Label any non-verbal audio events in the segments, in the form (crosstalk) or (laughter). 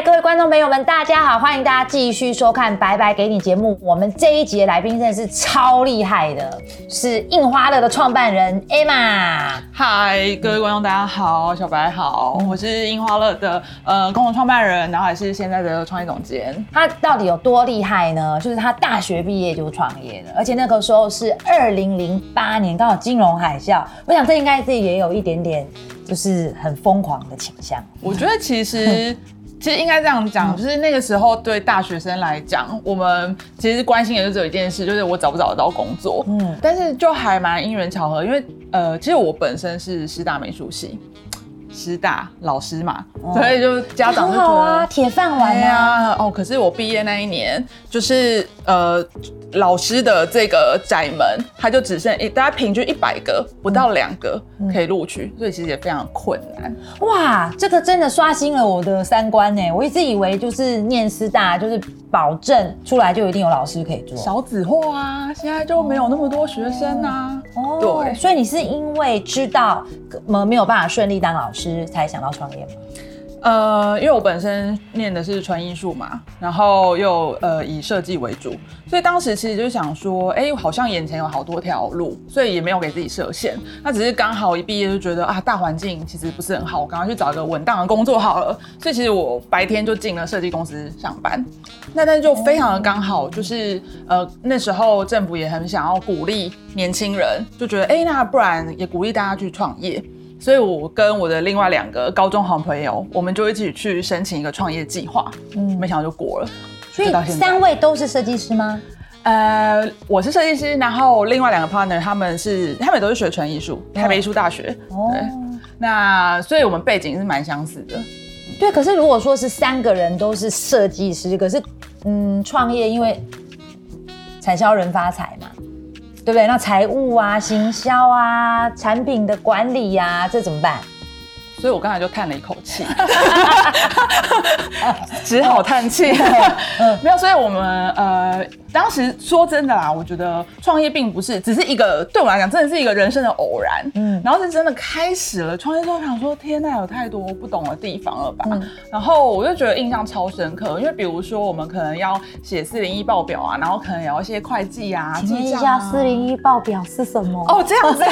嗨，各位观众朋友们，大家好！欢迎大家继续收看《白白给你》节目。我们这一集的来宾真的是超厉害的，是印花乐的创办人 Emma。嗨，各位观众，大家好，小白好，我是印花乐的呃共同创办人，然后也是现在的创业总监。他到底有多厉害呢？就是他大学毕业就创业了，而且那个时候是二零零八年，刚好金融海啸。我想这应该是也有一点点，就是很疯狂的倾向。我觉得其实。(laughs) 其实应该这样讲，就是那个时候对大学生来讲，我们其实关心的就只有一件事，就是我找不找得到工作。嗯，但是就还蛮因缘巧合，因为呃，其实我本身是师大美术系。师大老师嘛，所以就家长就觉得铁饭碗呀。哦，可是我毕业那一年，就是呃老师的这个窄门，他就只剩一大概平均一百个，不到两个可以录取，所以其实也非常困难。哇，这个真的刷新了我的三观呢！我一直以为就是念师大就是保证出来就一定有老师可以做，少子化啊，现在就没有那么多学生啊。哦，对，所以你是因为知道没没有办法顺利当老师。才想到创业吗？呃，因为我本身念的是纯艺术嘛，然后又呃以设计为主，所以当时其实就想说，哎，好像眼前有好多条路，所以也没有给自己设限。那只是刚好一毕业就觉得啊，大环境其实不是很好，我赶快去找一个稳当的工作好了。所以其实我白天就进了设计公司上班。那但是就非常的刚好，就是呃那时候政府也很想要鼓励年轻人，就觉得哎，那不然也鼓励大家去创业。所以，我跟我的另外两个高中好朋友，我们就一起去申请一个创业计划。嗯，没想到就过了。所以三位都是设计师吗？呃，我是设计师，然后另外两个 partner 他们是，他们都是学纯艺术，台北艺术大学。哦，那所以我们背景是蛮相似的。对，可是如果说是三个人都是设计师，可是嗯，创业因为产销人发财嘛。对不对？那财务啊、行销啊、产品的管理呀，这怎么办？所以我刚才就叹了一口气，(laughs) 只好叹气。没有，所以我们呃。当时说真的啦，我觉得创业并不是只是一个对我来讲，真的是一个人生的偶然。嗯，然后是真的开始了创业之后，想说天呐，有太多不懂的地方了吧？然后我就觉得印象超深刻，因为比如说我们可能要写四零一报表啊，然后可能有一些会计啊，请问一下四零一报表是什么？哦，这样子。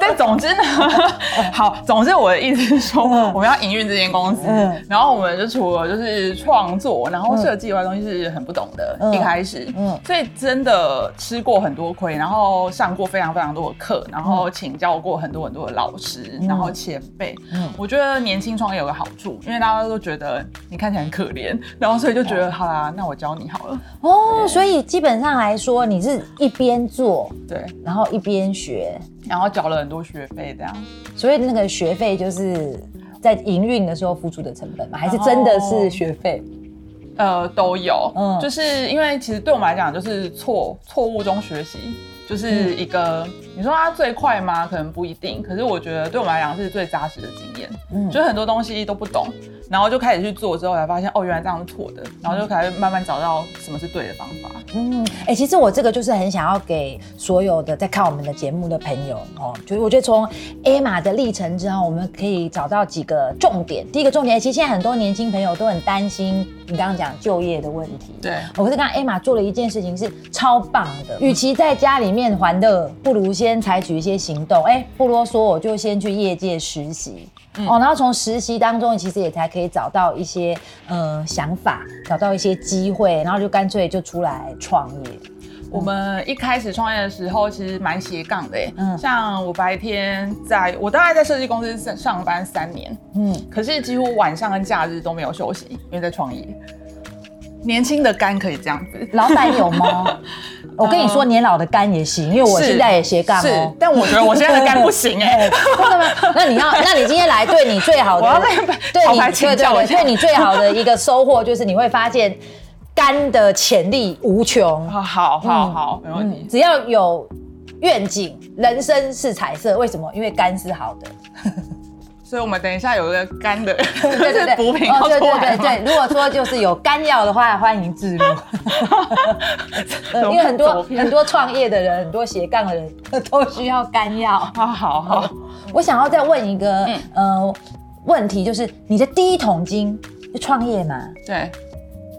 但，总之呢，(laughs) 好，总之我的意思是说，我们要营运这间公司，然后我们就除了就是创作，然后设计以外东西是很不懂的，一开始，嗯。所以真的吃过很多亏，然后上过非常非常多的课，然后请教过很多很多的老师，然后前辈。嗯，我觉得年轻创业有个好处，因为大家都觉得你看起来很可怜，然后所以就觉得好啦，那我教你好了。哦，所以基本上来说，你是一边做对，然后一边学，然后缴了很多学费这样。所以那个学费就是在营运的时候付出的成本吗？还是真的是学费？呃，都有，嗯，就是因为其实对我们来讲，就是错错误中学习，就是一个，你说它最快吗？可能不一定，可是我觉得对我们来讲是最扎实的经验，嗯，就很多东西都不懂。然后就开始去做，之后才发现哦，原来这样是错的。然后就开始慢慢找到什么是对的方法。嗯，哎，其实我这个就是很想要给所有的在看我们的节目的朋友哦，就是我觉得从 Emma 的历程之后，我们可以找到几个重点。第一个重点，其实现在很多年轻朋友都很担心你刚刚讲就业的问题。对，我是刚刚 Emma 做了一件事情是超棒的，与其在家里面还乐，不如先采取一些行动。哎，不啰嗦，我就先去业界实习。哦，然后从实习当中，其实也才可以找到一些呃想法，找到一些机会，然后就干脆就出来创业。我们一开始创业的时候，其实蛮斜杠的嗯，像我白天在我大概在设计公司上上班三年，嗯，可是几乎晚上跟假日都没有休息，因为在创业。年轻的肝可以这样子，老板有吗？(laughs) 我跟你说，年老的肝也行，因为我现在也斜杠哦。但我觉得我现在的肝不行 (laughs) 哎。那你要，那你今天来对你最好的，(laughs) 对你对对对你最好的一个收获就是你会发现肝的潜力无穷。好好好，没问题。只要有愿景，人生是彩色。为什么？因为肝是好的。(laughs) 所以，我们等一下有一个肝的，对 (laughs) 对对，(laughs) 补品要对对对对，如果说就是有肝药的话，欢迎自入。因为很多很多创业的人，很多斜杠的人都需要肝药。好好好，我想要再问一个呃问题，就是你的第一桶金创业嘛，对，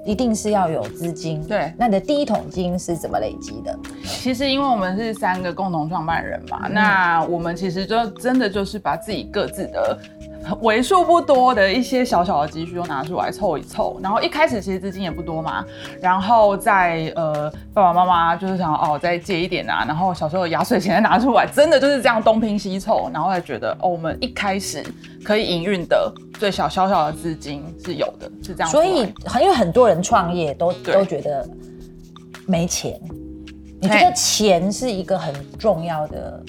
一定是要有资金。对那你的第一桶金是怎么累积的？其实因为我们是三个共同创办人嘛，那我们其实就真的就是把自己各自的 (laughs) 为数不多的一些小小的积蓄都拿出来凑一凑，然后一开始其实资金也不多嘛，然后再呃爸爸妈妈就是想哦再借一点啊，然后小时候的压岁钱再拿出来，真的就是这样东拼西凑，然后才觉得哦我们一开始可以营运的最小小小的资金是有的，是这样。所以很因为很多人创业都对都觉得没钱，你觉得钱是一个很重要的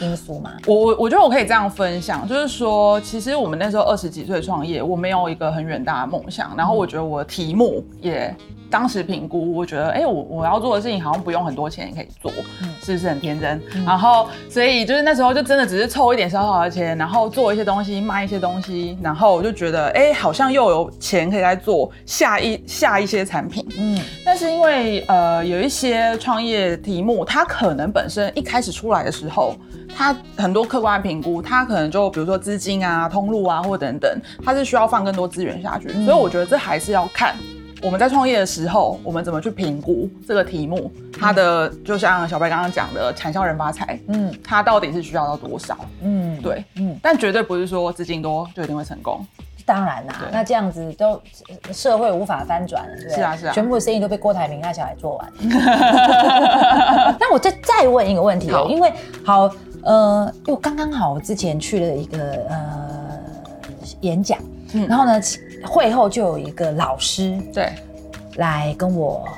因素吗？我我我觉得我可以这样分享，就是说，其实我们那时候二十几岁创业，我没有一个很远大的梦想，然后我觉得我的题目也当时评估，我觉得，哎、我我要做的事情好像不用很多钱也可以做，嗯是不是很天真？然后，所以就是那时候就真的只是凑一点小小的钱，然后做一些东西，卖一些东西，然后我就觉得，哎、好像又有钱可以再做下一下一些产品，嗯，但是因为呃有一些创业题目，它可能本身一开始出来的时候，它很多客观的评估，它可能就比如说资金啊、通路啊或等等，它是需要放更多资源下去，所以我觉得这还是要看。我们在创业的时候，我们怎么去评估这个题目？它的就像小白刚刚讲的，产销人发财，嗯它到底是需要到多少？嗯，对，嗯，但绝对不是说资金多就一定会成功。当然啦、对那这样子都社会无法翻转了，对不对？是啊是啊全部的生意都被郭台铭那小孩做完。(laughs) (laughs) 那我再再问一个问题哦好，因为好呃，因为刚刚好我之前去了一个呃演讲，嗯然后呢会后就有一个老师对，来跟我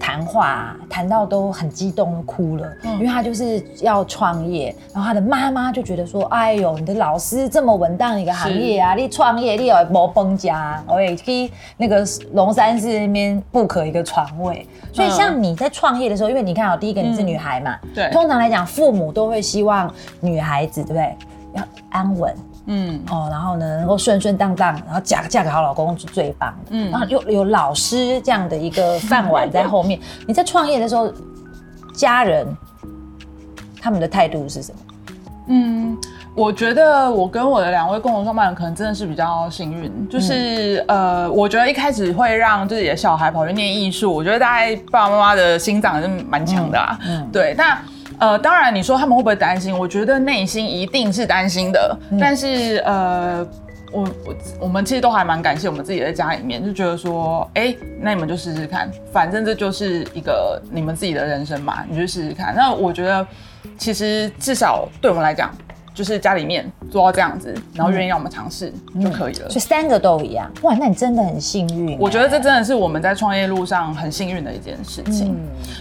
谈话，谈到都很激动，都哭了。嗯。因为他就是要创业，然后他的妈妈就觉得说：“哎呦，你的老师这么稳当一个行业啊，你创业你有没崩家，我也去那个龙山寺那边 book 一个床位。”所以像你在创业的时候，因为你看哦，第一个你是女孩嘛，对。通常来讲，父母都会希望女孩子对不对要安稳，嗯，哦，然后呢，能够顺顺当当，然后嫁嫁给好老公是最棒的。嗯，然后有有老师这样的一个饭碗在后面。(laughs) 你在创业的时候，家人他们的态度是什么？嗯，我觉得我跟我的两位共同创办人可能真的是比较幸运，就是、呃，我觉得一开始会让自己的小孩跑去念艺术，我觉得大概爸爸妈妈的心脏还是蛮强的啊。嗯嗯对，那。呃，当然，你说他们会不会担心？我觉得内心一定是担心的。但是，呃，我我我们其实都还蛮感谢我们自己在家里面，就觉得说，哎、那你们就试试看，反正这就是一个你们自己的人生嘛，你就试试看。那我觉得，其实至少对我们来讲，就是家里面做到这样子，然后愿意让我们尝试就可以了。所以三个都一样。哇，那你真的很幸运。我觉得这真的是我们在创业路上很幸运的一件事情。嗯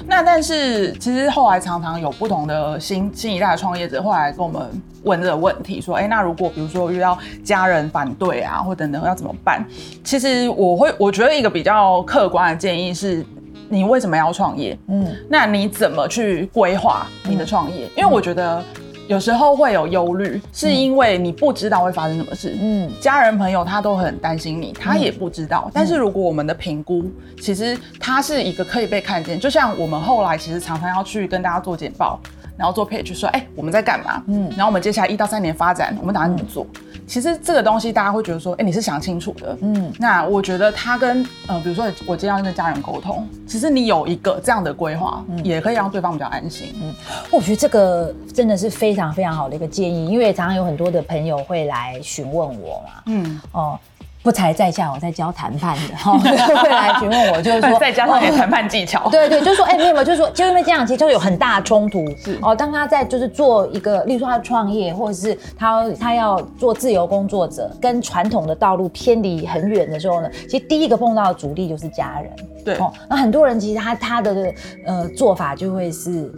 那但是其实后来常常有不同的新新一代的创业者后来跟我们问这个问题，说，哎、那如果比如说遇到家人反对啊，或等等要怎么办？其实我会我觉得一个比较客观的建议是。你为什么要创业？嗯那你怎么去规划你的创业？因为我觉得有时候会有忧虑，是因为你不知道会发生什么事。嗯家人朋友他都很担心你，他也不知道。但是如果我们的评估，其实它是一个可以被看见，就像我们后来其实常常要去跟大家做简报，然后做 page 说，哎、我们在干嘛？嗯嗯，然后我们接下来一到三年发展，我们打算怎么做？其实这个东西大家会觉得说，哎、你是想清楚的。嗯那我觉得他跟呃，比如说我今天要跟家人沟通，其实你有一个这样的规划，也可以让对方比较安心。嗯我觉得这个真的是非常非常好的一个建议，因为常常有很多的朋友会来询问我嘛。嗯，哦，不才在下，我在教谈判的，哈、会来询问我，就是说，再加上谈判技巧，对对，就是说，哎、没有没有，就是说，就因为这样，其实就有很大的冲突。是哦，当他在就是做一个，例如说他创业，或者是他他要做自由工作者，跟传统的道路偏离很远的时候呢，其实第一个碰到的阻力就是家人。对，哦，那很多人其实他他的呃做法就会是，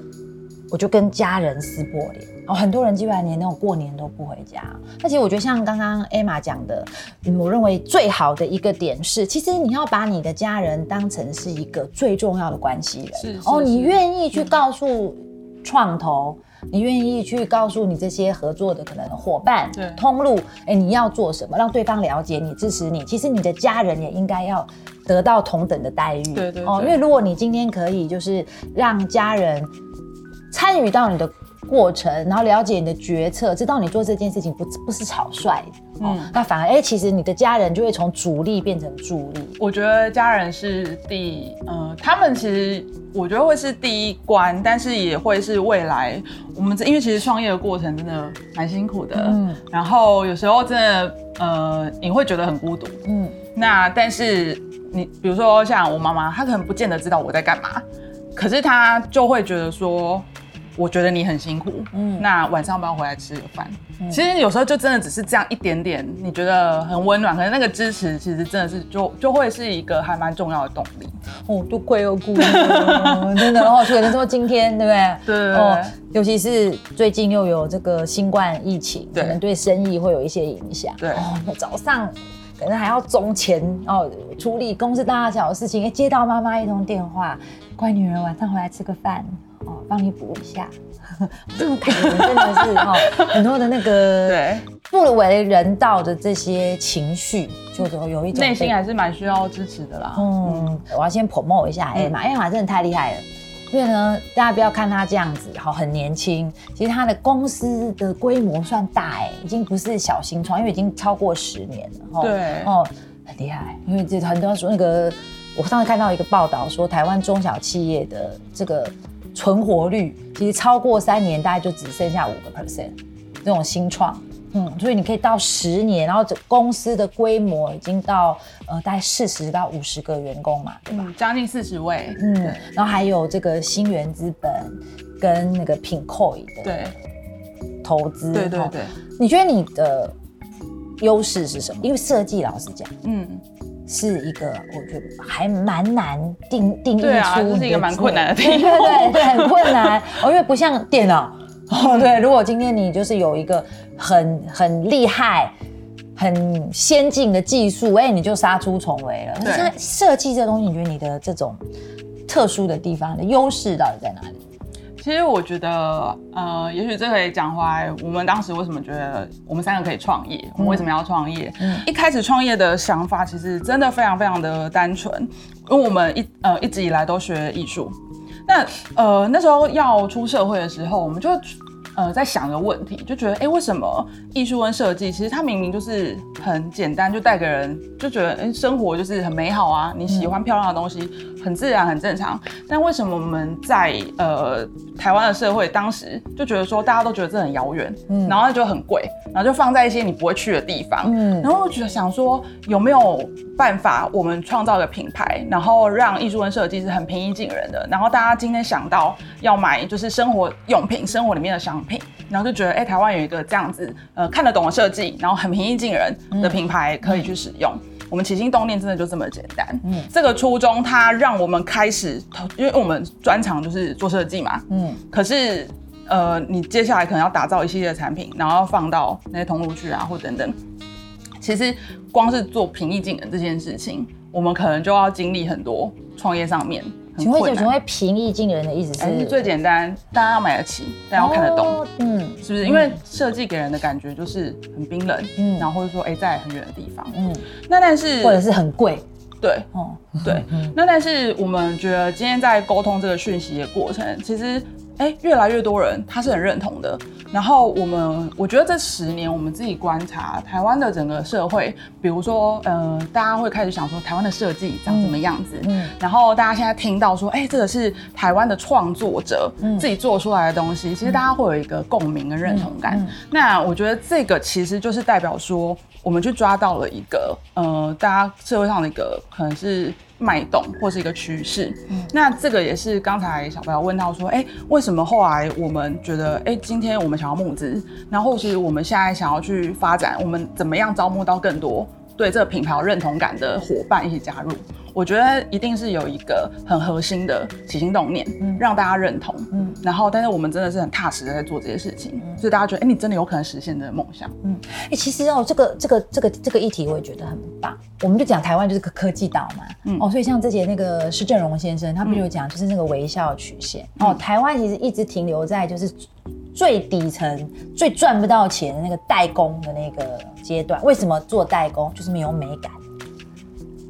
我就跟家人撕破脸。哦，很多人基本上连那种过年都不回家。那其实我觉得像刚刚 Emma 讲的，嗯，我认为最好的一个点是，其实你要把你的家人当成是一个最重要的关系人。是是哦，你愿意去告诉创投。你愿意去告诉你这些合作的可能伙伴对、通路，哎，你要做什么，让对方了解你、支持你。其实你的家人也应该要得到同等的待遇。对对哦，因为如果你今天可以就是让家人参与到你的过程，然后了解你的决策，知道你做这件事情不不是草率的，哦，那反而哎，其实你的家人就会从主力变成助力。我觉得家人是第，呃，他们其实我觉得会是第一关，但是也会是未来我们因为其实创业的过程真的蛮辛苦的，嗯，然后有时候真的呃你会觉得很孤独，嗯，那但是你比如说像我妈妈，她可能不见得知道我在干嘛，可是她就会觉得说。我觉得你很辛苦，嗯，那晚上不要回来吃个饭。其实有时候就真的只是这样一点点，你觉得很温暖，可能那个支持其实真的是就就会是一个还蛮重要的动力。哦，都贵又孤，(laughs) 真的然后可能说今天对不对？对哦，尤其是最近又有这个新冠疫情，可能对生意会有一些影响。对哦，早上可能还要中前哦，处理公司大小的事情。哎，接到妈妈一通电话，乖女儿晚上回来吃个饭。哦，帮你补一下，(laughs) 这种感觉真的是哈，很多的那个 (laughs) 对不为人道的这些情绪，就有有一种内心还是蛮需要支持的啦。嗯，我要先 promote 一下艾玛，艾玛真的太厉害了。因为呢，大家不要看他这样子，好很年轻，其实他的公司的规模算大哎，已经不是小新创，因为已经超过十年了。对哦，很厉害。因为这很多人说那个，我上次看到一个报道说，台湾中小企业的这个。存活率其实超过三年，大概就只剩下五个 percent，这种新创，嗯，所以你可以到十年，然后这公司的规模已经到呃大概四十到五十个员工嘛，对吧？将近四十位，嗯，然后还有这个新源资本跟那个品 coin 的对投资，对对对，你觉得你的优势是什么？因为设计老实讲，嗯。是一个，我觉得还蛮难定定义出。这是一个蛮困难的定义。(laughs) 对对对，很困难。哦，因为不像电脑。(laughs) 哦，对，如果今天你就是有一个很很厉害、很先进的技术，哎，你就杀出重围了。那设计这东西，你觉得你的这种特殊的地方的优势到底在哪里？其实我觉得，呃，也许这可以讲回来，我们当时为什么觉得我们三个可以创业？我们为什么要创业？嗯，一开始创业的想法其实真的非常非常的单纯，因为我们一呃一直以来都学艺术，那呃那时候要出社会的时候，我们就。呃，在想一个问题，就觉得，哎，为什么艺术跟设计，其实它明明就是很简单，就带给人就觉得，哎，生活就是很美好啊，你喜欢漂亮的东西，很自然，很正常。但为什么我们在呃台湾的社会，当时就觉得说，大家都觉得这很遥远，嗯，然后就很贵，然后就放在一些你不会去的地方，嗯，然后我觉得想说，有没有办法，我们创造一个品牌，然后让艺术跟设计是很平易近人的，然后大家今天想到要买就是生活用品，生活里面的商。品，然后就觉得，哎，台湾有一个这样子，呃，看得懂的设计，然后很平易近人的品牌可以去使用。我们起心动念真的就这么简单。嗯，这个初衷它让我们开始，因为我们专长就是做设计嘛。嗯，可是，呃，你接下来可能要打造一系列产品，然后放到那些通路去啊，或等等。其实光是做平易近人这件事情，我们可能就要经历很多创业上面。请问，请问平易近人的意思是？最简单，大家要买得起，大家要看得懂，嗯，是不是？因为设计给人的感觉就是很冰冷，嗯，然后或者说哎，在很远的地方，嗯，那但是或者是很贵，对，哦，对，那但是我们觉得今天在沟通这个讯息的过程，其实。哎，越来越多人他是很认同的。然后我们，我觉得这十年我们自己观察台湾的整个社会，比如说，呃，大家会开始想说台湾的设计长什么样子。嗯。然后大家现在听到说，哎，这个是台湾的创作者自己做出来的东西，其实大家会有一个共鸣跟认同感。那我觉得这个其实就是代表说，我们去抓到了一个，呃，大家社会上的一个可能是。脉动或是一个趋势，那这个也是刚才小朋友问到说，哎，为什么后来我们觉得，哎，今天我们想要募资，然后其实我们现在想要去发展，我们怎么样招募到更多对这个品牌有认同感的伙伴一起加入？我觉得一定是有一个很核心的起心动念，嗯，让大家认同，嗯，然后但是我们真的是很踏实的在做这些事情，所以大家觉得，哎，你真的有可能实现的梦想，嗯，哎，其实哦，这个这个这个这个议题我也觉得很棒，我们就讲台湾就是个科技岛嘛，嗯，哦，所以像之前那个施正荣先生，他不就讲就是那个微笑曲线，哦，台湾其实一直停留在就是最底层、最赚不到钱的那个代工的那个阶段，为什么做代工？就是没有美感？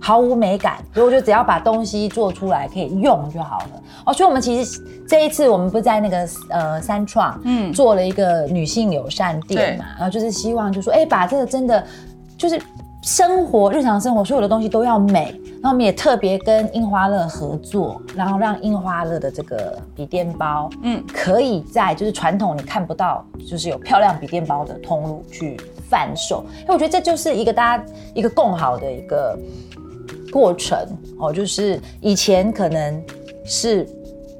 毫无美感，所以我就只要把东西做出来可以用就好了。哦，所以我们其实这一次我们不是在那个呃三创，嗯，做了一个女性友善店嘛，然后就是希望就说，哎，把这个真的就是生活日常生活所有的东西都要美。那我们也特别跟樱花乐合作，然后让樱花乐的这个笔电包，嗯，可以在就是传统你看不到，就是有漂亮笔电包的通路去贩售。因为我觉得这就是一个大家一个共好的一个过程哦，就是以前可能是。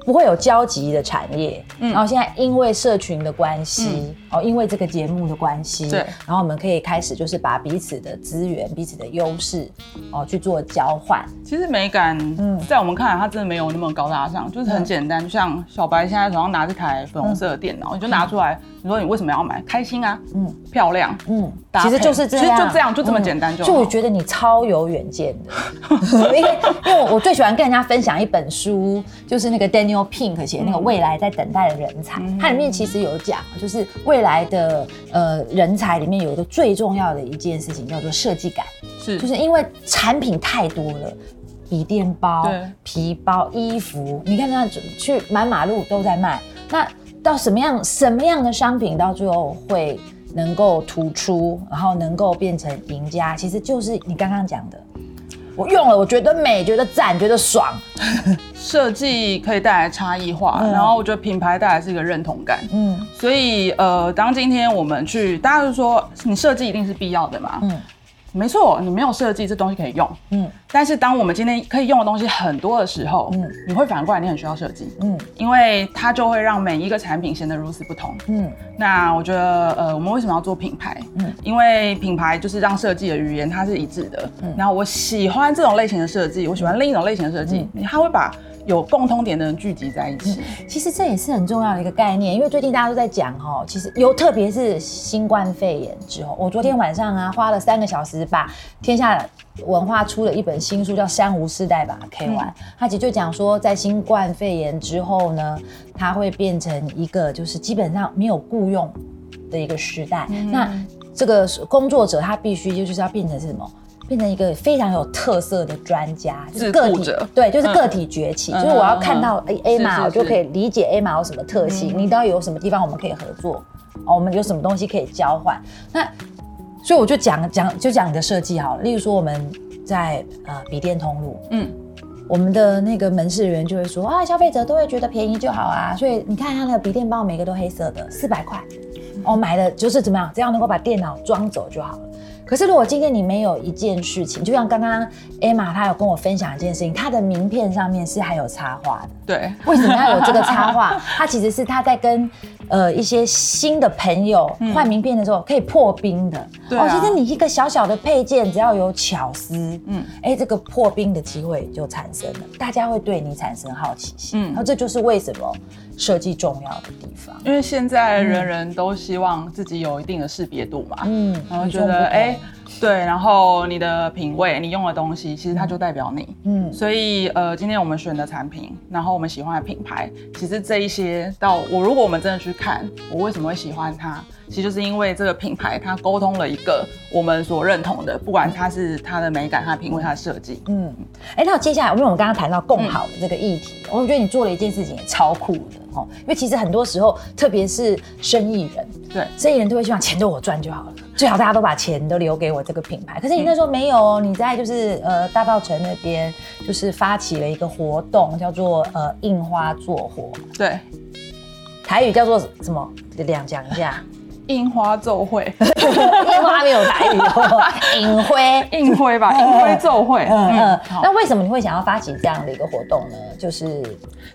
不会有交集的产业，嗯然后现在因为社群的关系，哦，因为这个节目的关系，对，然后我们可以开始就是把彼此的资源、彼此的优势，哦，去做交换。其实美感，嗯，在我们看来，它真的没有那么高大上，就是很简单。就像小白现在手上拿这台粉红色的电脑，你就拿出来。你说你为什么要买？开心啊，嗯，漂亮，嗯，其实就是这样，其实就这样，就这么简单。就就我觉得你超有远见的，(laughs) 因为因为我最喜欢跟人家分享一本书，就是那个 Daniel Pink 写那个未来在等待的人才，它里面其实有讲，就是未来的呃人才里面有一个最重要的一件事情叫做设计感，是，就是因为产品太多了，笔电包、皮包、衣服，你看那去满马路都在卖，那。到什么样什么样的商品到最后会能够突出，然后能够变成赢家，其实就是你刚刚讲的，我用了，我觉得美，觉得赞，觉得爽。设计可以带来差异化，然后我觉得品牌带来是一个认同感。嗯，所以呃，当今天我们去，大家就说你设计一定是必要的嘛。嗯。没错，你没有设计这东西可以用，嗯，但是当我们今天可以用的东西很多的时候，嗯，你会反过来，你很需要设计，嗯，因为它就会让每一个产品显得如此不同，嗯，那我觉得，呃，我们为什么要做品牌？嗯，因为品牌就是让设计的语言它是一致的，嗯，然后我喜欢这种类型的设计，我喜欢另一种类型的设计，它会把。有共通点的人聚集在一起，其实这也是很重要的一个概念。因为最近大家都在讲哈，其实有特别是新冠肺炎之后，我昨天晚上啊花了三个小时把天下文化出了一本新书，叫《珊瑚世代》吧，K 完，他其实就讲说，在新冠肺炎之后呢，它会变成一个就是基本上没有雇佣的一个时代。那这个工作者他必须就是要变成是什么？变成一个非常有特色的专家，就是个体对，就是个体崛起。就是我要看到 A A 码，我就可以理解 A 码有什么特性。你到底有什么地方我们可以合作？哦，我们有什么东西可以交换？那所以我就讲讲，就讲你的设计好了。例如说我们在呃笔电通路，嗯，我们的那个门市员就会说啊，消费者都会觉得便宜就好啊。所以你看他那个笔电包，每个都黑色的，四百块，我买的就是怎么样，只要能够把电脑装走就好了。可是，如果今天你没有一件事情，就像刚刚 Emma 她有跟我分享一件事情，她的名片上面是还有插画的。对，为什么要有这个插画？她其实是她在跟呃一些新的朋友换名片的时候可以破冰的。对哦，其实你一个小小的配件，只要有巧思，嗯，哎，这个破冰的机会就产生了，大家会对你产生好奇心。嗯，然后这就是为什么设计重要的地方。因为现在人人都希望自己有一定的识别度嘛。嗯，然后觉得哎。对，然后你的品味，你用的东西，其实它就代表你。嗯，所以呃，今天我们选的产品，然后我们喜欢的品牌，其实这一些到我，如果我们真的去看，我为什么会喜欢它，其实就是因为这个品牌它沟通了一个我们所认同的，不管它是它的美感、它的品味、它的设计。嗯，哎，那接下来，因为我们刚刚谈到共好的这个议题，我觉得你做了一件事情也超酷的哦，因为其实很多时候，特别是生意人，对，生意人都会希望钱都我赚就好了。最好大家都把钱都留给我这个品牌，可是你那时候没有，你在就是呃大道城那边就是发起了一个活动，叫做呃印花做活，对，台语叫做什么？两讲一下。(laughs) 印花奏会，(laughs) 印花没有台语，(laughs) 印灰，印灰吧，印灰奏会。嗯嗯。那为什么你会想要发起这样的一个活动呢？就是，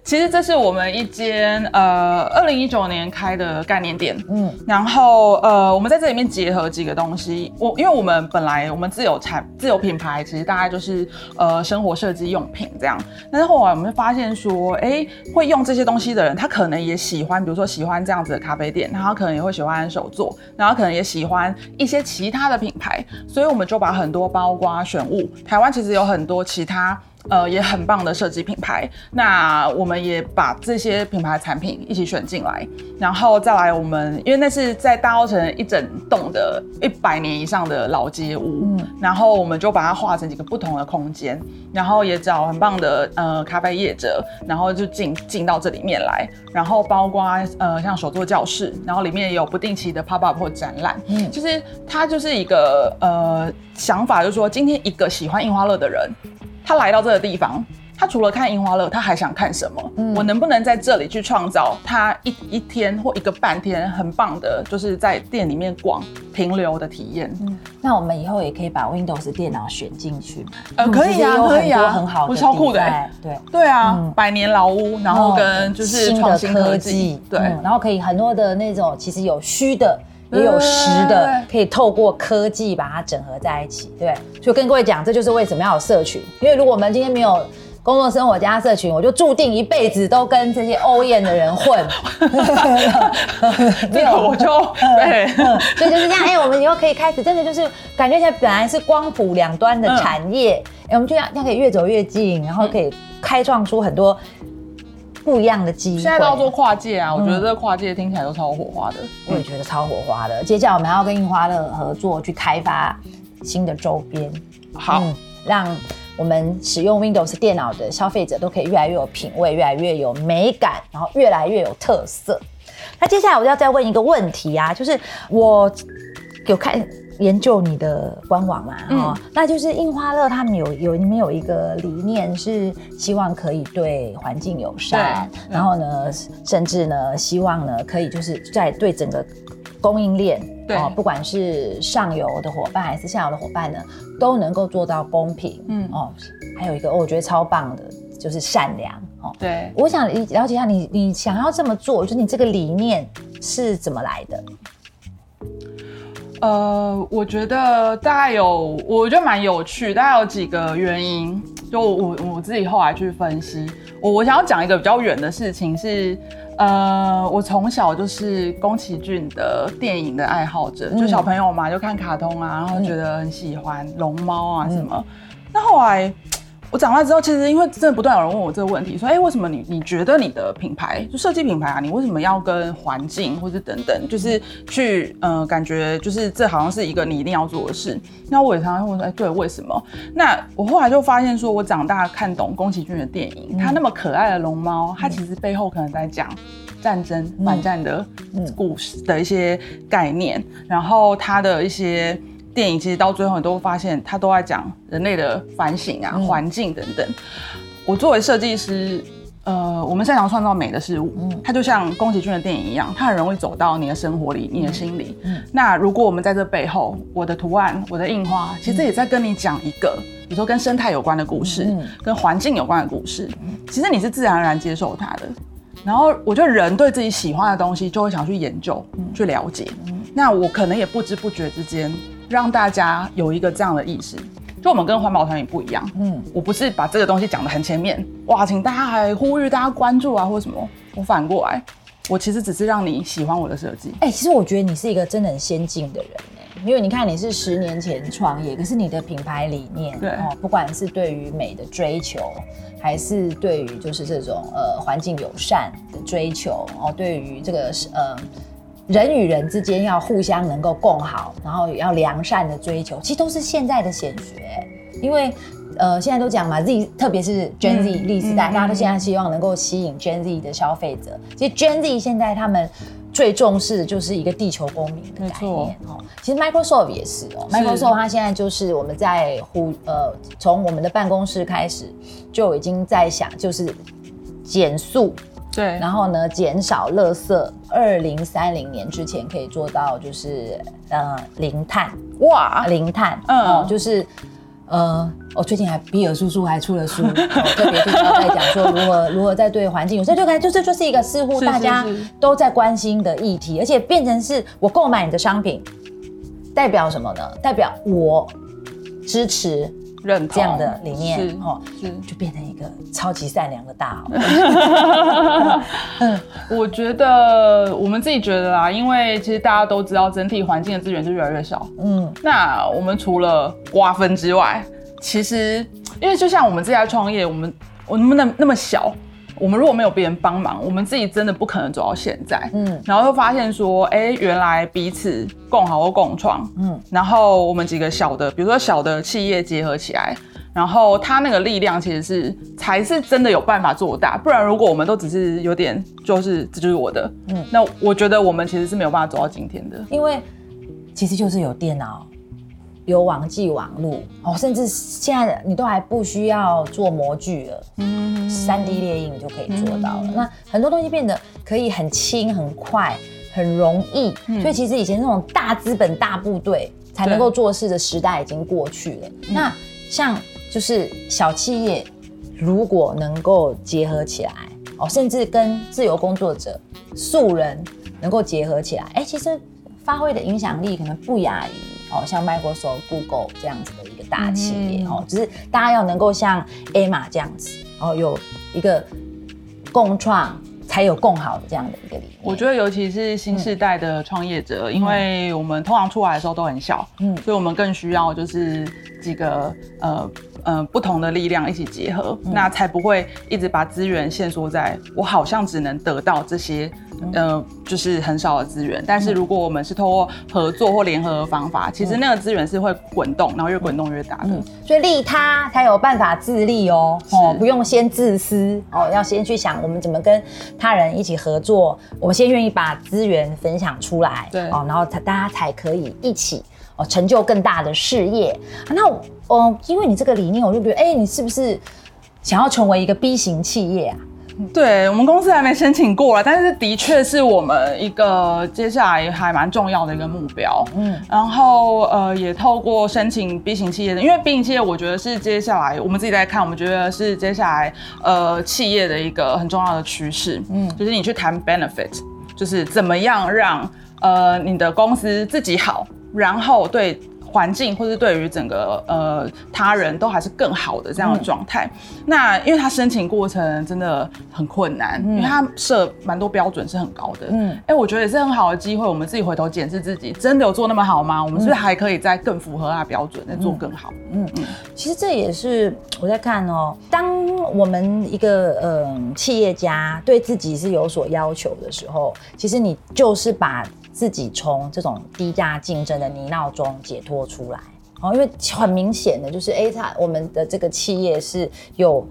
其实这是我们一间呃二零一九年开的概念店。嗯。然后呃，我们在这里面结合几个东西。我因为我们本来我们自有产自有品牌，其实大概就是呃生活设计用品这样。但是后来我们发现说，哎，会用这些东西的人，他可能也喜欢，比如说喜欢这样子的咖啡店，然后可能也会喜欢手。做，然后可能也喜欢一些其他的品牌，所以我们就把很多包瓜选物。台湾其实有很多其他呃也很棒的设计品牌。那我们也把这些品牌产品一起选进来，然后再来我们，因为那是在大澳城一整栋的一百年以上的老街屋，嗯，然后我们就把它划成几个不同的空间，然后也找很棒的呃咖啡业者，然后就进进到这里面来，然后包括呃像手作教室，然后里面也有不定期的 pop up 或展览，嗯，其实它就是一个呃想法，就是说今天一个喜欢印花乐的人，他来到这个地方。他除了看樱花乐，他还想看什么？我能不能在这里去创造他一一天或一个半天很棒的，就是在店里面逛停留的体验？嗯，那我们以后也可以把 Windows 电脑选进去呃，可以啊，可以啊，很好，我超酷的。对对啊，百年老屋，然后跟就是创新科技，对，然后可以很多的那种，其实有虚的，也有实的，可以透过科技把它整合在一起。对，就跟各位讲，这就是为什么要有社群，因为如果我们今天没有。工作生活加社群，我就注定一辈子都跟这些欧艳的人混。(laughs) 没有，我就 (laughs) 对，所以就是这样。哎，我们以后可以开始，真的就是感觉起来本来是光谱两端的产业，哎，我们就这样可以越走越近，然后可以开创出很多不一样的机会。现在都要做跨界啊，我觉得这个跨界听起来都超火花的。我也觉得超火花的。接下来我们要跟印花乐合作，去开发新的周边。好，让。我们使用 Windows 电脑的消费者都可以越来越有品味，越来越有美感，然后越来越有特色。那接下来我要再问一个问题啊，就是我有看研究你的官网嘛，哦，那就是印花乐他们有有你们有一个理念是希望可以对环境友善，然后呢，甚至呢希望呢可以就是在对整个。供应链哦，不管是上游的伙伴还是下游的伙伴呢，都能够做到公平。嗯哦，还有一个我觉得超棒的，就是善良哦。对，我想了解一下你，你想要这么做，就是你这个理念是怎么来的？呃，我觉得大概有，我觉得蛮有趣，大概有几个原因。就我我自己后来去分析，我我想要讲一个比较远的事情是。呃，我从小就是宫崎骏的电影的爱好者，就小朋友嘛，就看卡通啊，然后觉得很喜欢龙猫啊什么。那后来我长大之后，其实因为真的不断有人问我这个问题，说，哎，为什么你你觉得你的品牌就设计品牌啊，你为什么要跟环境或者等等，就是去呃，感觉就是这好像是一个你一定要做的事。那我也常常问说，哎，对，为什么？那我后来就发现，说我长大看懂宫崎骏的电影，他那么可爱的龙猫，他其实背后可能在讲。战争反战的故事的一些概念，然后他的一些电影，其实到最后你都会发现，它都在讲人类的反省啊、环境等等。我作为设计师，呃，我们擅长创造美的事物，嗯，它就像宫崎骏的电影一样，它很容易走到你的生活里、你的心里。嗯，那如果我们在这背后，我的图案、我的印花，其实也在跟你讲一个，比如说跟生态有关的故事，跟环境有关的故事，其实你是自然而然接受它的。然后我觉得人对自己喜欢的东西就会想去研究、去了解。那我可能也不知不觉之间让大家有一个这样的意识，就我们跟环保团也不一样。嗯，我不是把这个东西讲的很前面，哇，请大家还呼吁大家关注啊，或什么。我反过来，我其实只是让你喜欢我的设计。哎，其实我觉得你是一个真的很先进的人哎，因为你看你是十年前创业，可是你的品牌理念，对哦，不管是对于美的追求。还是对于就是这种呃环境友善的追求哦，对于这个呃人与人之间要互相能够共好，然后也要良善的追求，其实都是现在的显学。因为呃现在都讲嘛，Z 特别是 Gen Z 历时代，大家都现在希望能够吸引 Gen Z 的消费者。其实 Gen Z 现在他们。最重视的就是一个地球公民的概念哦。其实 Microsoft 也是哦，Microsoft 它现在就是我们在呼呃，从我们的办公室开始就已经在想，就是减速，对，然后呢减少垃圾，二零三零年之前可以做到就是呃零碳。哇，零碳，嗯，就是。呃，我最近还比尔叔叔还出了书，(laughs) 特别就是在讲说如何如何在对环境，有时候就感觉就这就是一个似乎大家都在关心的议题，而且变成是我购买你的商品，代表什么呢？代表我支持。认这样的理念，哦，就变成一个超级善良的大好。(laughs) 我觉得我们自己觉得啦，因为其实大家都知道，整体环境的资源就越来越少。嗯，那我们除了瓜分之外，其实因为就像我们自己在创业，我们我能不能那么小？我们如果没有别人帮忙，我们自己真的不可能走到现在。嗯，然后又发现说，哎，原来彼此共好或共创。嗯，然后我们几个小的，比如说小的企业结合起来，然后它那个力量其实是才是真的有办法做大。不然如果我们都只是有点就是这就是我的，嗯，那我觉得我们其实是没有办法走到今天的。因为其实就是有电脑。有网际网路哦，甚至现在你都还不需要做模具了，嗯，三 D 列印就可以做到了。那很多东西变得可以很轻、很快、很容易，所以其实以前那种大资本、大部队才能够做事的时代已经过去了。那像就是小企业，如果能够结合起来哦，甚至跟自由工作者、素人能够结合起来，哎，其实发挥的影响力可能不亚于。哦，像 Microsoft、Google 这样子的一个大企业哦，只是大家要能够像 Emma 这样子哦，有一个共创，才有更好的这样的一个理念。我觉得，尤其是新时代的创业者，因为我们通常出来的时候都很小，嗯，所以我们更需要就是几个呃。嗯，不同的力量一起结合，那才不会一直把资源限缩在我好像只能得到这些，呃，就是很少的资源。但是如果我们是通过合作或联合的方法，其实那个资源是会滚动，然后越滚动越大的。所以利他才有办法自立哦，哦，不用先自私哦，要先去想我们怎么跟他人一起合作，我们先愿意把资源分享出来，对，哦，然后才大家才可以一起。成就更大的事业。那我，因为你这个理念，我就觉得，哎，你是不是想要成为一个 B 型企业啊？对我们公司还没申请过了，但是的确是我们一个接下来还蛮重要的一个目标。嗯，然后呃，也透过申请 B 型企业的，因为 B 型企业，我觉得是接下来我们自己在看，我们觉得是接下来呃企业的一个很重要的趋势。嗯，就是你去谈 benefit，就是怎么样让呃你的公司自己好。然后对环境或者对于整个呃他人都还是更好的这样的状态。那因为他申请过程真的很困难，因为他设蛮多标准是很高的。嗯，哎，我觉得也是很好的机会，我们自己回头检视自己，真的有做那么好吗？我们是不是还可以再更符合他标准，再做更好？嗯嗯。其实这也是我在看哦，当我们一个呃企业家对自己是有所要求的时候，其实你就是把。自己从这种低价竞争的泥淖中解脱出来哦，因为很明显的就是，哎，它我们的这个企业是有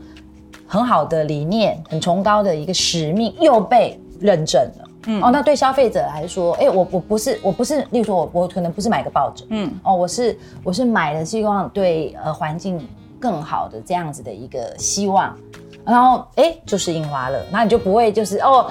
很好的理念、很崇高的一个使命，又被认证了。嗯，哦，那对消费者来说，哎，我我不是我不是，例如说我我可能不是买个抱枕，嗯，哦，我是我是买的希望对呃环境更好的这样子的一个希望，然后哎，就是印花了，那你就不会就是哦。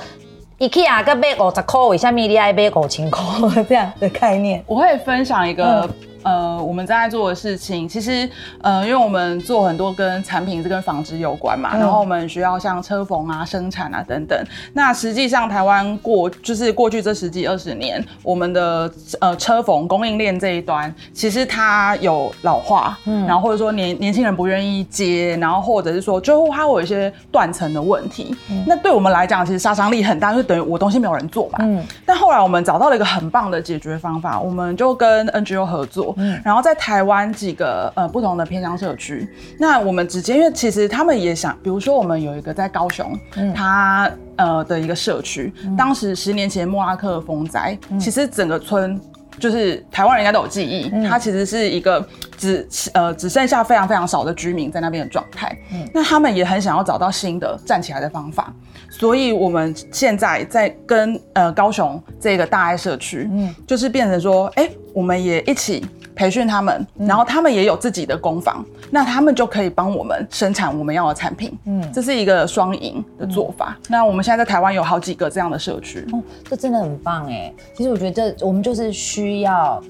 IKEA 个买五十块，为什么你爱买五千块 (laughs) 这样的概念。我会分享一个。呃，我们正在做的事情，其实，呃，因为我们做很多跟产品是跟纺织有关嘛，然后我们需要像车缝啊、生产啊等等。那实际上，台湾过就是过去这十几二十年，我们的呃车缝供应链这一端，其实它有老化，嗯，然后或者说年年轻人不愿意接，然后或者是说最后它会有一些断层的问题。那对我们来讲，其实杀伤力很大，就等于我东西没有人做嘛。嗯。但后来我们找到了一个很棒的解决方法，我们就跟 NGO 合作。嗯，然后在台湾几个呃不同的偏乡社区，那我们直接因为其实他们也想，比如说我们有一个在高雄，嗯。他呃的一个社区，当时十年前莫拉克风灾，其实整个村就是台湾人应该都有记忆，它其实是一个只呃只剩下非常非常少的居民在那边的状态，那他们也很想要找到新的站起来的方法，所以我们现在在跟呃高雄这个大爱社区，嗯，就是变成说，哎，我们也一起。培训他们，然后他们也有自己的工坊，那他们就可以帮我们生产我们要的产品。嗯，这是一个双赢的做法。那我们现在在台湾有好几个这样的社区，哦，这真的很棒哎。其实我觉得我们就是需要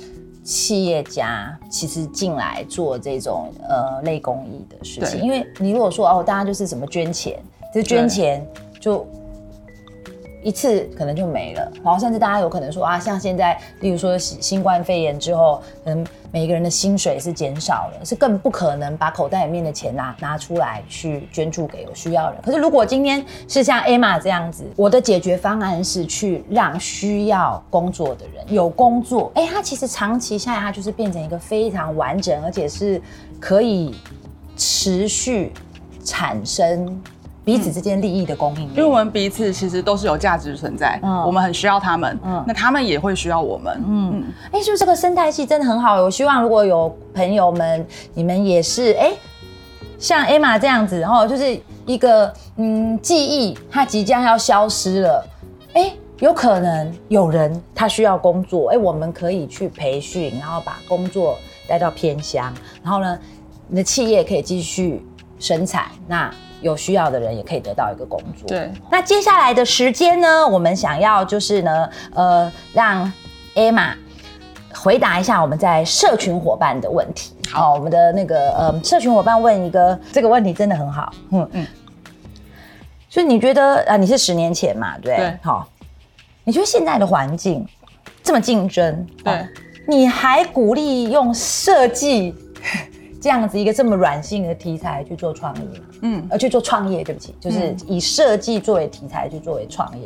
企业家其实进来做这种呃类公益的事情，因为你如果说哦，大家就是怎么捐钱，就捐钱就。一次可能就没了，然后甚至大家有可能说啊，像现在，例如说新冠肺炎之后，可能每个人的薪水是减少了，是更不可能把口袋里面的钱拿拿出来去捐助给有需要的人。可是如果今天是像 Emma 这样子，我的解决方案是去让需要工作的人有工作，哎，他其实长期下来，他就是变成一个非常完整，而且是可以。持续产生彼此之间利益的供应链？因为我们彼此其实都是有价值存在，嗯我们很需要他们，嗯那他们也会需要我们。嗯，哎，就是这个生态系真的很好。我希望如果有朋友们，你们也是哎，像 Emma 这样子，然后就是一个嗯记忆，它即将要消失了，哎。有可能有人他需要工作，哎，我们可以去培训，然后把工作带到偏乡，然后呢，你的企业可以继续生产，那有需要的人也可以得到一个工作。对，那接下来的时间呢，我们想要就是呢，呃，让 Emma 回答一下我们在社群伙伴的问题。好，我们的那个呃，社群伙伴问一个这个问题真的很好，嗯嗯。嗯，所以你觉得啊，你是十年前嘛，对不对？对。好，你觉得现在的环境这么竞争，对。哦你还鼓励用设计这样子一个这么软性的题材去做创意吗？嗯，呃，去做创业，对不起，就是以设计作为题材去作为创业。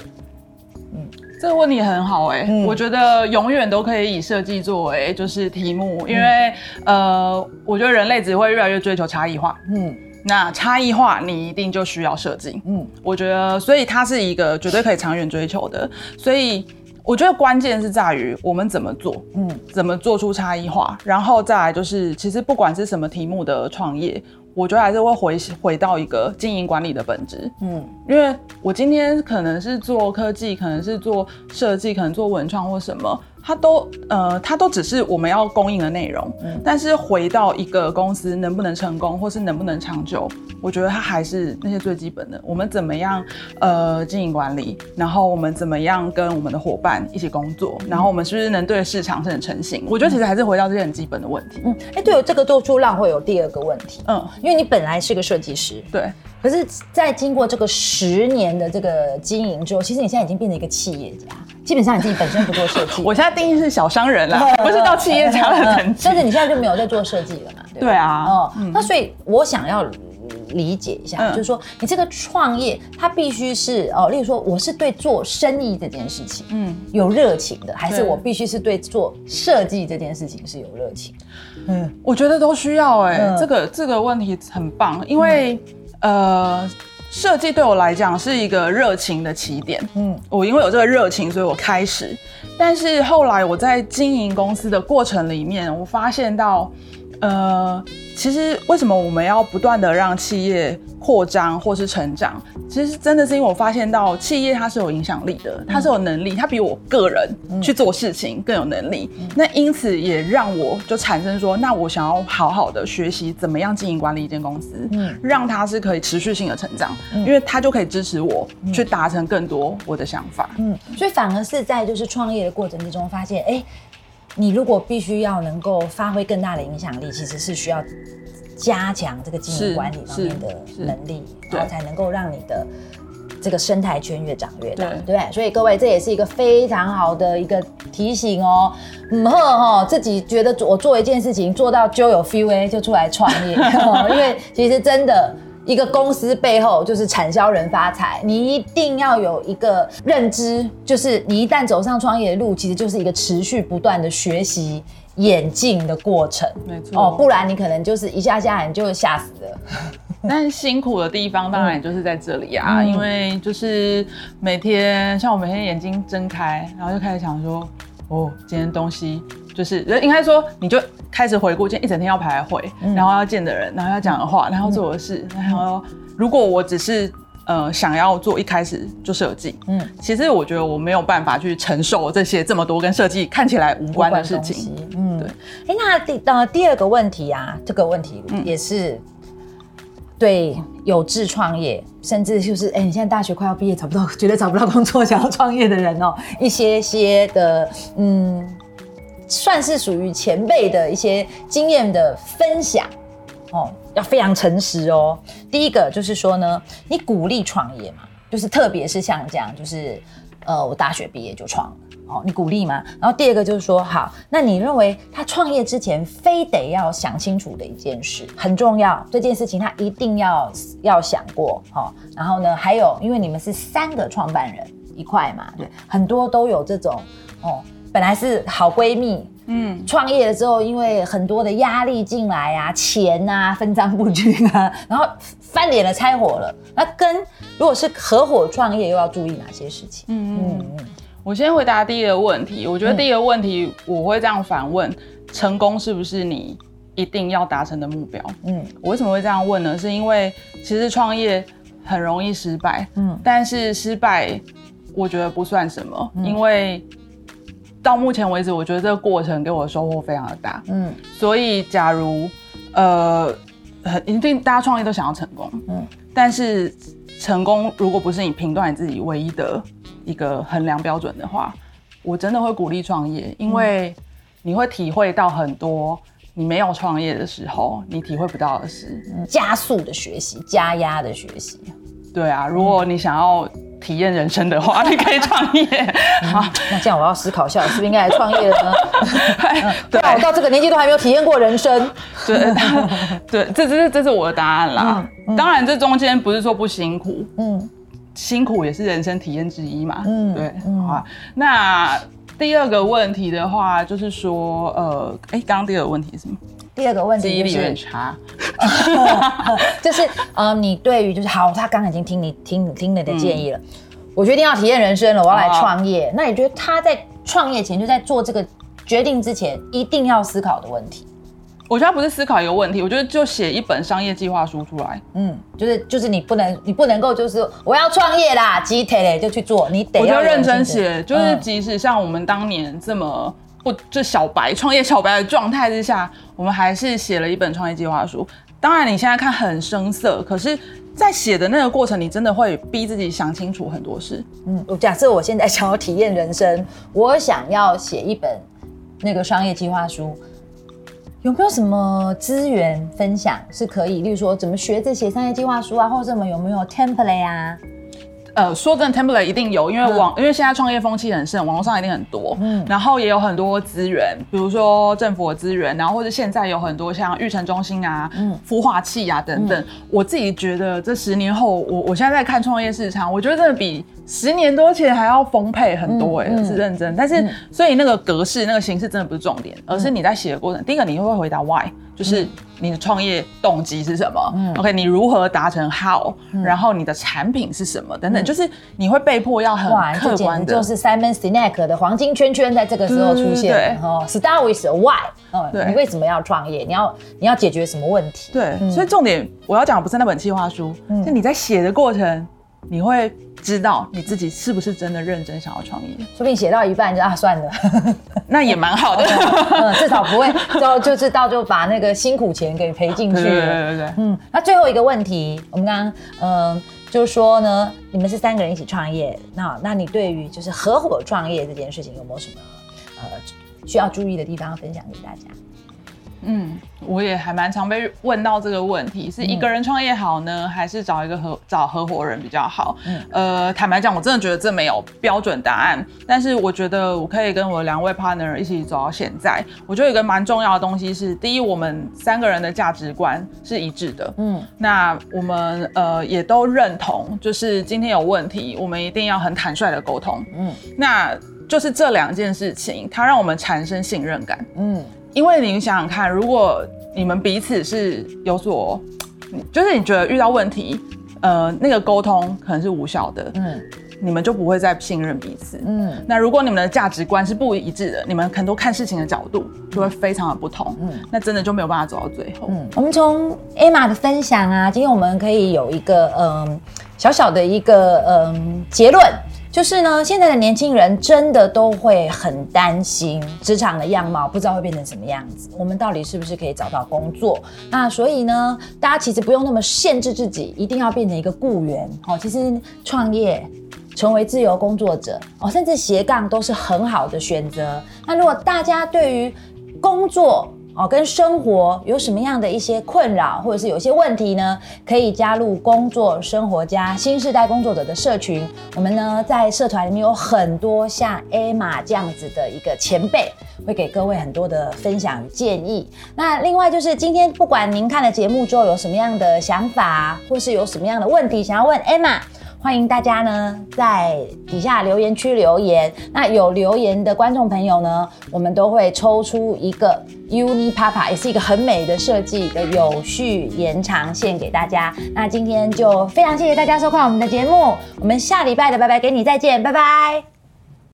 嗯这个问题很好哎、嗯我觉得永远都可以以设计作为就是题目，因为、呃，我觉得人类只会越来越追求差异化。嗯那差异化，你一定就需要设计。嗯我觉得，所以它是一个绝对可以长远追求的。所以我觉得关键是在于我们怎么做，嗯。怎么做出差异化，然后再来就是，其实不管是什么题目的创业，我觉得还是会回回到一个经营管理的本质。嗯因为我今天可能是做科技，可能是做设计，可能做文创或什么，它都呃，它都只是我们要供应的内容。嗯但是回到一个公司能不能成功，或是能不能长久，我觉得它还是那些最基本的。我们怎么样呃经营管理，然后我们怎么样跟我们的伙伴一起工作，然后我们是不是能对市场是很成型？我觉得其实还是回到这些很基本的问题。嗯，哎，对，这个做出浪会有第二个问题，嗯，因为你本来是个设计师，对。可是，在经过这个十年的这个经营之后，其实你现在已经变成一个企业家，基本上你自己本身不做设计，(laughs) 我现在定义是小商人了，(laughs) 不是到企业家的等级但。(laughs) 是你现在就没有在做设计了嘛？对对啊哦，那所以我想要理解一下，嗯就是说你这个创业，它必须是哦，例如说我是对做生意这件事情，嗯，有热情的，还是我必须是对做设计这件事情是有热情的？嗯我觉得都需要哎、嗯这个这个问题很棒，因为、呃，设计对我来讲是一个热情的起点。嗯我因为有这个热情，所以我开始。但是后来我在经营公司的过程里面，我发现到，呃，其实为什么我们要不断的让企业扩张或是成长？其实真的是因为我发现到企业它是有影响力的，它是有能力，它比我个人去做事情更有能力。那因此也让我就产生说，那我想要好好的学习怎么样经营管理一间公司，嗯让它是可以持续性的成长，因为它就可以支持我去达成更多我的想法。嗯，所以反而是在就是创业的过程之中，发现哎。你如果必须要能够发挥更大的影响力，其实是需要加强这个经营管理方面的能力，然后才能够让你的这个生态圈越长越大，对对不对？所以各位，这也是一个非常好的一个提醒哦。嗯呵哈，自己觉得我做一件事情做到就有 feel 哎，就出来创业，(laughs) 哦因为其实真的。一个公司背后就是产销人发财，你一定要有一个认知，就是你一旦走上创业的路，其实就是一个持续不断的学习、演进的过程。没错哦，不然你可能就是一下下你就吓死了。(laughs) 但是辛苦的地方当然也就是在这里啊，嗯因为就是每天像我每天眼睛睁开，然后就开始想说，哦，今天东西就是应该说你就开始回顾今天一整天要排的会，嗯然后要见的人，然后要讲的话，然后做的事，然后如果我只是呃想要做一开始就设计，嗯嗯，其实我觉得我没有办法去承受这些这么多跟设计看起来无关的事情。嗯，对哎，那第呃第二个问题啊，这个问题也是对有志创业，甚至就是哎，你现在大学快要毕业，找不到，绝对找不到工作，想要创业的人哦，一些些的嗯，算是属于前辈的一些经验的分享。哦，要非常诚实哦。第一个就是说呢，你鼓励创业嘛，就是特别是像这样，就是呃，我大学毕业就创了，哦，你鼓励吗？然后第二个就是说，好，那你认为他创业之前非得要想清楚的一件事很重要，这件事情他一定要要想过，哦。然后呢，还有，因为你们是三个创办人一块嘛，对，很多都有这种哦。本来是好闺蜜，嗯，创业了之后，因为很多的压力进来啊，钱啊分赃不均啊，(laughs) 然后翻脸了，拆伙了。那跟如果是合伙创业，又要注意哪些事情？嗯嗯嗯。我先回答第一个问题，我觉得第一个问题我会这样反问：成功是不是你一定要达成的目标？嗯，我为什么会这样问呢？是因为其实创业很容易失败，嗯，但是失败我觉得不算什么，因为到目前为止，我觉得这个过程给我的收获非常的大，嗯，所以假如呃，很一定大家创业都想要成功，嗯，但是成功如果不是你评断你自己唯一的。一个衡量标准的话，我真的会鼓励创业，因为你会体会到很多你没有创业的时候你体会不到的事，加速的学习，加压的学习。对啊，如果你想要体验人生的话，你可以创业。好，(laughs) 那这样我要思考一下，是不是应该来创业了呢？(laughs) (laughs) 对，我到这个年纪都还没有体验过人生。对，对，这这是这是我的答案啦。当然，这中间不是说不辛苦。嗯。辛苦也是人生体验之一嘛，嗯，对，好，那第二个问题的话，就是说，呃，哎，刚刚第二个问题是什么？第二个问题记忆力有点差，(laughs) 就是呃，你对于就是好，他刚刚已经听你听听你的建议了，我决定要体验人生了，我要来创业。那你觉得他在创业前就在做这个决定之前，一定要思考的问题？我觉得不是思考一个问题，我觉得就写一本商业计划书出来。嗯，就是就是你不能你不能够就是我要创业啦，急贴嘞就去做，你得要认真写。就是即使像我们当年这么不这小白创业小白的状态之下，我们还是写了一本创业计划书。当然你现在看很生涩，可是在写的那个过程，你真的会逼自己想清楚很多事。嗯，假设我现在 (laughs) 想要体验人生，我想要写一本那个商业计划书。有没有什么资源分享是可以？例如说，怎么学着写商业计划书啊，或者什么有没有 template 啊？呃，说真的，template 一定有，因为网，因为现在创业风气很盛，网络上一定很多，嗯，然后也有很多资源，比如说政府的资源，然后或者现在有很多像育成中心啊，嗯，孵化器啊等等。我自己觉得，这十年后，我我现在在看创业市场，我觉得真的比十年多前还要丰沛很多，哎，是认真。但是，所以那个格式、那个形式真的不是重点，而是你在写的过程。第一个，你会回答 why。就是你的创业动机是什么嗯？OK，你如何达成 How？然后你的产品是什么？等等，就是你会被迫要很客观的。就是 Simon Sinek 的黄金圈圈在这个时候出现。哦，Start with why？嗯，对，你为什么要创业？你要你要解决什么问题？对，所以重点我要讲的不是那本计划书，是你在写的过程。你会知道你自己是不是真的认真想要创业，说不定写到一半就啊算了，(laughs) 那也蛮好的，(laughs) 嗯至少不会就就是到就把那个辛苦钱给赔进去了。对对对，嗯。那最后一个问题，我们刚刚嗯就是说呢，你们是三个人一起创业，那那你对于就是合伙创业这件事情有没有什么呃需要注意的地方分享给大家？嗯，我也还蛮常被问到这个问题，是一个人创业好呢，还是找一个合找合伙人比较好？嗯，呃，坦白讲，我真的觉得这没有标准答案。但是我觉得我可以跟我两位 partner 一起走到现在。我觉得一个蛮重要的东西是，第一，我们三个人的价值观是一致的。嗯，那我们呃也都认同，就是今天有问题，我们一定要很坦率的沟通。嗯，那就是这两件事情，它让我们产生信任感。嗯。因为你想想看，如果你们彼此是有所，(tsk) 就是你觉得遇到问题，呃，那个沟通可能是无效的，嗯，你们就不会再信任彼此，嗯。那如果你们的价值观是不一致的，你们很多看事情的角度就会非常的不同，嗯，那真的就没有办法走到最后。嗯，我们从 Emma 的分享啊，今天我们可以有一个嗯小小的一个嗯结论。就是呢，现在的年轻人真的都会很担心职场的样貌，不知道会变成什么样子。我们到底是不是可以找到工作？那所以呢，大家其实不用那么限制自己，一定要变成一个雇员哦。其实创业、成为自由工作者哦，甚至斜杠都是很好的选择。那如果大家对于工作，哦，跟生活有什么样的一些困扰，或者是有些问题呢？可以加入工作生活家新时代工作者的社群。我们呢在社团里面有很多像 Emma 这样子的一个前辈，会给各位很多的分享建议。那另外就是今天不管您看了节目之后有什么样的想法，或是有什么样的问题想要问 Emma。欢迎大家呢在底下留言区留言。那有留言的观众朋友呢，我们都会抽出一个 Uni Papa，也是一个很美的设计的有序延长线给大家。那今天就非常谢谢大家收看我们的节目，我们下礼拜的拜拜给你再见，拜拜。